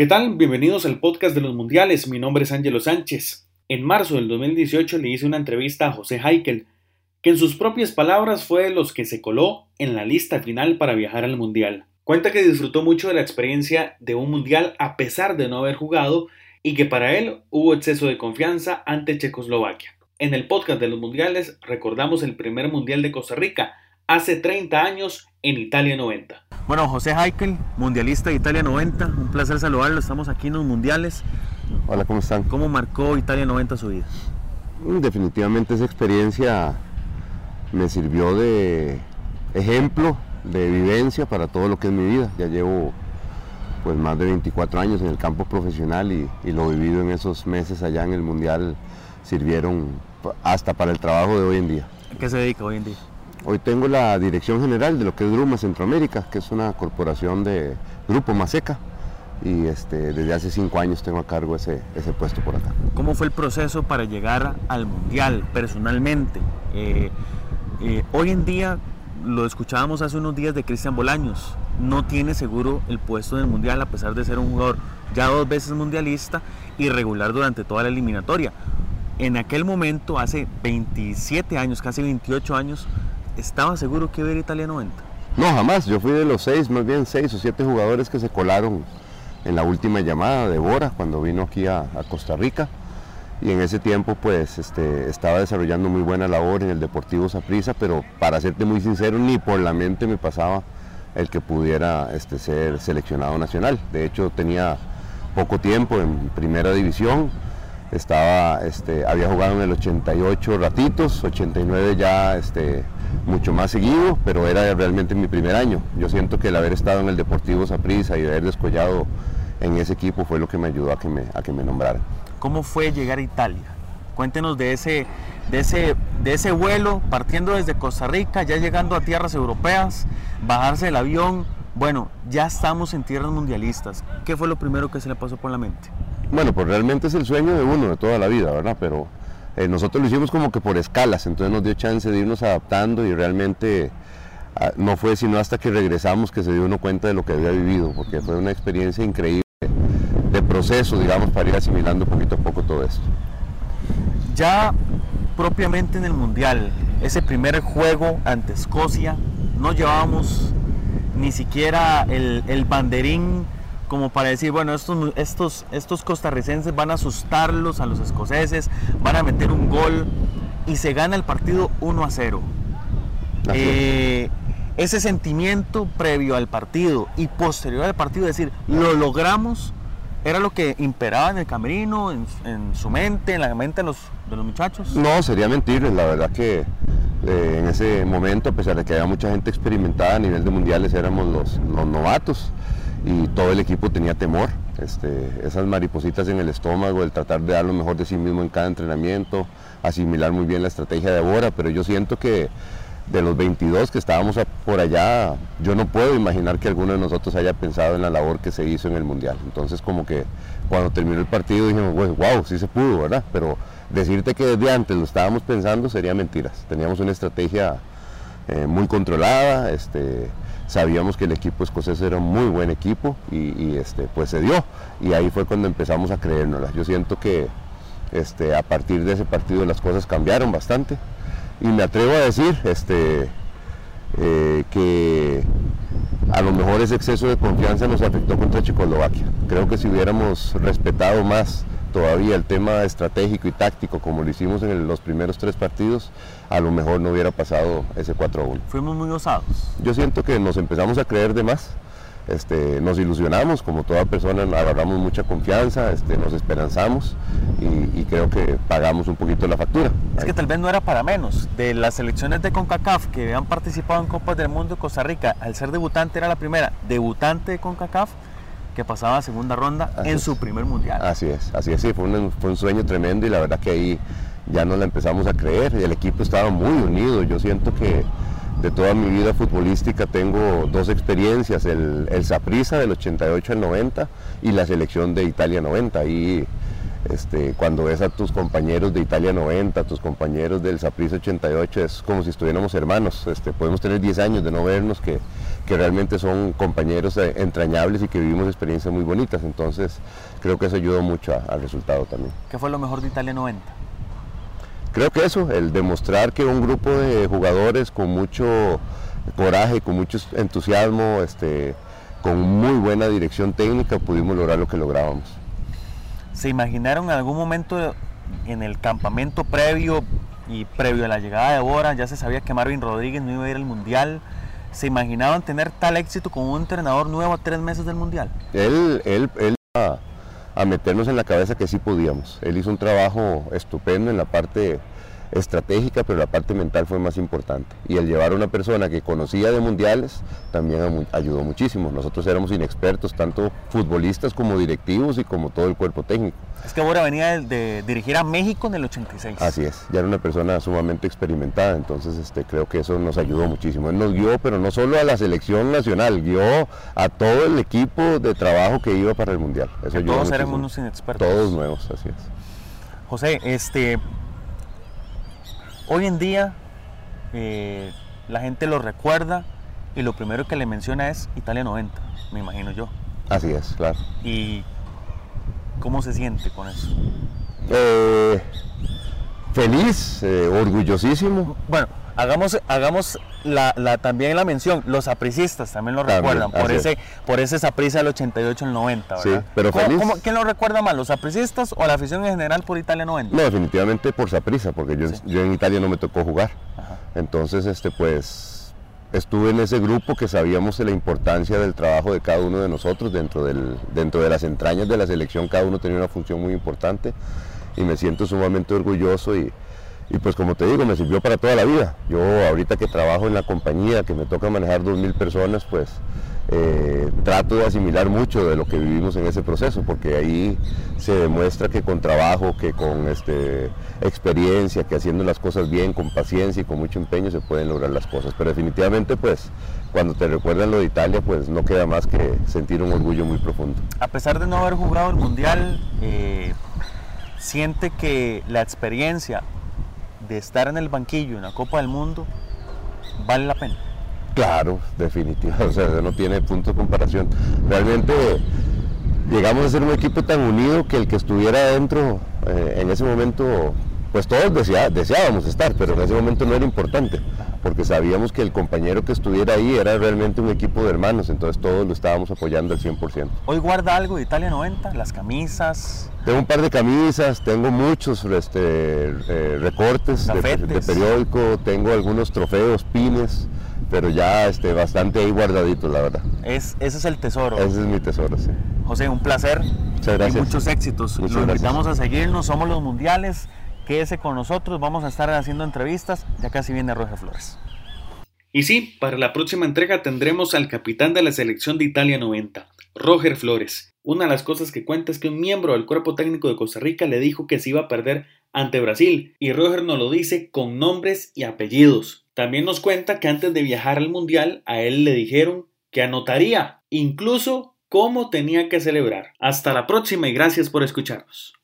¿Qué tal? Bienvenidos al podcast de los mundiales. Mi nombre es Ángelo Sánchez. En marzo del 2018 le hice una entrevista a José Heikel, que en sus propias palabras fue de los que se coló en la lista final para viajar al mundial. Cuenta que disfrutó mucho de la experiencia de un mundial a pesar de no haber jugado y que para él hubo exceso de confianza ante Checoslovaquia. En el podcast de los mundiales recordamos el primer mundial de Costa Rica hace 30 años en Italia 90. Bueno, José Heikel, mundialista de Italia 90, un placer saludarlo, estamos aquí en los mundiales. Hola, ¿cómo están? ¿Cómo marcó Italia 90 su vida? Mm, definitivamente esa experiencia me sirvió de ejemplo, de vivencia para todo lo que es mi vida. Ya llevo pues más de 24 años en el campo profesional y, y lo vivido en esos meses allá en el Mundial sirvieron hasta para el trabajo de hoy en día. ¿A qué se dedica hoy en día? Hoy tengo la dirección general de lo que es Gruma Centroamérica, que es una corporación de Grupo Maseca. Y este, desde hace cinco años tengo a cargo ese, ese puesto por acá. ¿Cómo fue el proceso para llegar al Mundial personalmente? Eh, eh, hoy en día, lo escuchábamos hace unos días de Cristian Bolaños, no tiene seguro el puesto en el Mundial a pesar de ser un jugador ya dos veces mundialista y regular durante toda la eliminatoria. En aquel momento, hace 27 años, casi 28 años, ¿Estaba seguro que ir Italia 90? No, jamás. Yo fui de los seis, más bien seis o siete jugadores que se colaron en la última llamada de Bora cuando vino aquí a, a Costa Rica. Y en ese tiempo pues este, estaba desarrollando muy buena labor en el Deportivo Saprissa, pero para serte muy sincero, ni por la mente me pasaba el que pudiera este, ser seleccionado nacional. De hecho tenía poco tiempo en primera división, estaba, este, había jugado en el 88 ratitos, 89 ya este, mucho más seguido, pero era realmente mi primer año. Yo siento que el haber estado en el Deportivo Saprissa y haber descollado en ese equipo fue lo que me ayudó a que me, a que me nombraran. ¿Cómo fue llegar a Italia? Cuéntenos de ese, de, ese, de ese vuelo, partiendo desde Costa Rica, ya llegando a tierras europeas, bajarse del avión. Bueno, ya estamos en tierras mundialistas. ¿Qué fue lo primero que se le pasó por la mente? Bueno, pues realmente es el sueño de uno de toda la vida, ¿verdad? Pero eh, nosotros lo hicimos como que por escalas, entonces nos dio chance de irnos adaptando y realmente ah, no fue sino hasta que regresamos que se dio uno cuenta de lo que había vivido, porque fue una experiencia increíble de proceso, digamos, para ir asimilando poquito a poco todo esto. Ya propiamente en el Mundial, ese primer juego ante Escocia, no llevábamos ni siquiera el, el banderín como para decir, bueno, estos, estos, estos costarricenses van a asustarlos a los escoceses, van a meter un gol y se gana el partido 1 a 0. Eh, ese sentimiento previo al partido y posterior al partido, decir, lo logramos, era lo que imperaba en el camerino, en, su mente, en la mente de los, de los muchachos. No, sería mentir, la verdad que eh, en ese momento, a pesar de que había mucha gente experimentada a nivel de mundiales, éramos los, los novatos y todo el equipo tenía temor. Este, esas maripositas en el estómago, el tratar de dar lo mejor de sí mismo en cada entrenamiento, asimilar muy bien la estrategia de Bora, pero yo siento que de los 22 que estábamos por allá, yo no puedo imaginar que alguno de nosotros haya pensado en la labor que se hizo en el Mundial. Entonces como que cuando terminó el partido dijimos, wow, sí se pudo, ¿verdad? Pero decirte que desde antes lo estábamos pensando sería mentiras. Teníamos una estrategia eh, muy controlada, este, sabíamos que el equipo escocés era un muy buen equipo y, este, pues se dio. Y ahí fue cuando empezamos a creérnoslas. Yo siento que este, a partir de ese partido las cosas cambiaron bastante. Y me atrevo a decir este, eh, que a lo mejor ese exceso de confianza nos afectó contra Checoslovaquia. Creo que si hubiéramos respetado más todavía el tema estratégico y táctico como lo hicimos en los primeros tres partidos, a lo mejor no hubiera pasado ese 4-1. Fuimos muy osados. Yo siento que nos empezamos a creer de más. Este, nos ilusionamos, como toda persona agarramos mucha confianza, este, nos esperanzamos y, creo que pagamos un poquito la factura. Es que tal vez no era para menos. De las selecciones de CONCACAF que han participado en Copas del Mundo Costa Rica, al ser debutante era la primera debutante de CONCACAF que pasaba a segunda ronda en su primer mundial. Así es, así es, sí, fue un, fue un sueño tremendo y la verdad que ahí ya nos la empezamos a creer y el equipo estaba muy unido. Yo siento que de toda mi vida futbolística tengo dos experiencias, el, el del 88 al 90 y la selección de Italia 90. Y este, cuando ves a tus compañeros de Italia 90, tus compañeros del Saprissa 88, es como si estuviéramos hermanos. Este, podemos tener 10 años de no vernos, que, que realmente son compañeros eh, entrañables y que vivimos experiencias muy bonitas. Entonces, creo que eso ayudó mucho al resultado también. ¿Qué fue lo mejor de Italia 90? Creo que eso, el demostrar que un grupo de jugadores con mucho coraje, con mucho entusiasmo, este, con muy buena dirección técnica, pudimos lograr lo que lográbamos. ¿Se imaginaron algún momento en el campamento previo y previo a la llegada de Bora, ya se sabía que Marvin Rodríguez no iba a ir al Mundial? ¿Se imaginaban tener tal éxito con un entrenador nuevo a tres meses del Mundial? Él, él, él a, a meternos en la cabeza que sí podíamos. Él hizo un trabajo estupendo en la parte estratégica, pero la parte mental fue más importante. Y el llevar a una persona que conocía de mundiales también ayudó muchísimo. Nosotros éramos inexpertos, tanto futbolistas como directivos y como todo el cuerpo técnico. Es que ahora venía de, dirigir a México en el 86. Así es, ya era una persona sumamente experimentada, entonces este, creo que eso nos ayudó muchísimo. Él nos guió, pero no solo a la selección nacional, guió a todo el equipo de trabajo que iba para el mundial. Eso todos éramos unos inexpertos. Todos nuevos, así es. José, este, Hoy en día eh, la gente lo recuerda y lo primero que le menciona es Italia 90, me imagino yo. Así es, claro. ¿Y cómo se siente con eso? Eh, feliz, eh, orgullosísimo. Bueno, hagamos, hagamos la, también la mención, los apricistas también lo recuerdan, por ese, por ese saprisa del 88 al 90, ¿verdad? Sí, pero feliz. ¿Quién lo recuerda más, los apricistas o la afición en general por Italia 90? No, definitivamente por saprisa, porque yo, yo en Italia no me tocó jugar. Entonces, este, pues, estuve en ese grupo que sabíamos de la importancia del trabajo de cada uno de nosotros dentro, del, dentro de las entrañas de la selección, cada uno tenía una función muy importante y me siento sumamente orgulloso y, y pues como te digo, me sirvió para toda la vida. Yo ahorita que trabajo en la compañía, que me toca manejar 2.000 personas, pues eh, trato de asimilar mucho de lo que vivimos en ese proceso, porque ahí se demuestra que con trabajo, que con este, experiencia, que haciendo las cosas bien, con paciencia y con mucho empeño se pueden lograr las cosas. Pero definitivamente, pues, cuando te recuerdan lo de Italia, pues no queda más que sentir un orgullo muy profundo. A pesar de no haber jugado el Mundial, eh, siente que la experiencia de estar en el banquillo en la Copa del Mundo vale la pena. Claro, definitivamente, o sea, no tiene punto de comparación. Realmente llegamos a ser un equipo tan unido que el que estuviera adentro eh, en ese momento, pues todos deseábamos estar, pero en ese momento no era importante, porque sabíamos que el compañero que estuviera ahí era realmente un equipo de hermanos, entonces todos lo estábamos apoyando al 100%. ¿Hoy guarda algo de Italia 90? ¿Las camisas? Tengo un par de camisas, tengo muchos este, eh, recortes de, periódico, tengo algunos trofeos, pines, pero ya este, bastante ahí guardaditos, la verdad. Es, ese es el tesoro. Ese es mi tesoro, sí. José, un placer. Muchas gracias. Y muchos éxitos. Muchas Los invitamos a seguirnos, somos los mundiales. Quédese con nosotros, vamos a estar haciendo entrevistas. Ya casi viene Roger Flores. Y sí, para la próxima entrega tendremos al capitán de la selección de Italia 90, Roger Flores. Una de las cosas que cuenta es que un miembro del cuerpo técnico de Costa Rica le dijo que se iba a perder ante Brasil y Roger nos lo dice con nombres y apellidos. También nos cuenta que antes de viajar al Mundial a él le dijeron que anotaría incluso cómo tenía que celebrar. Hasta la próxima y gracias por escucharnos.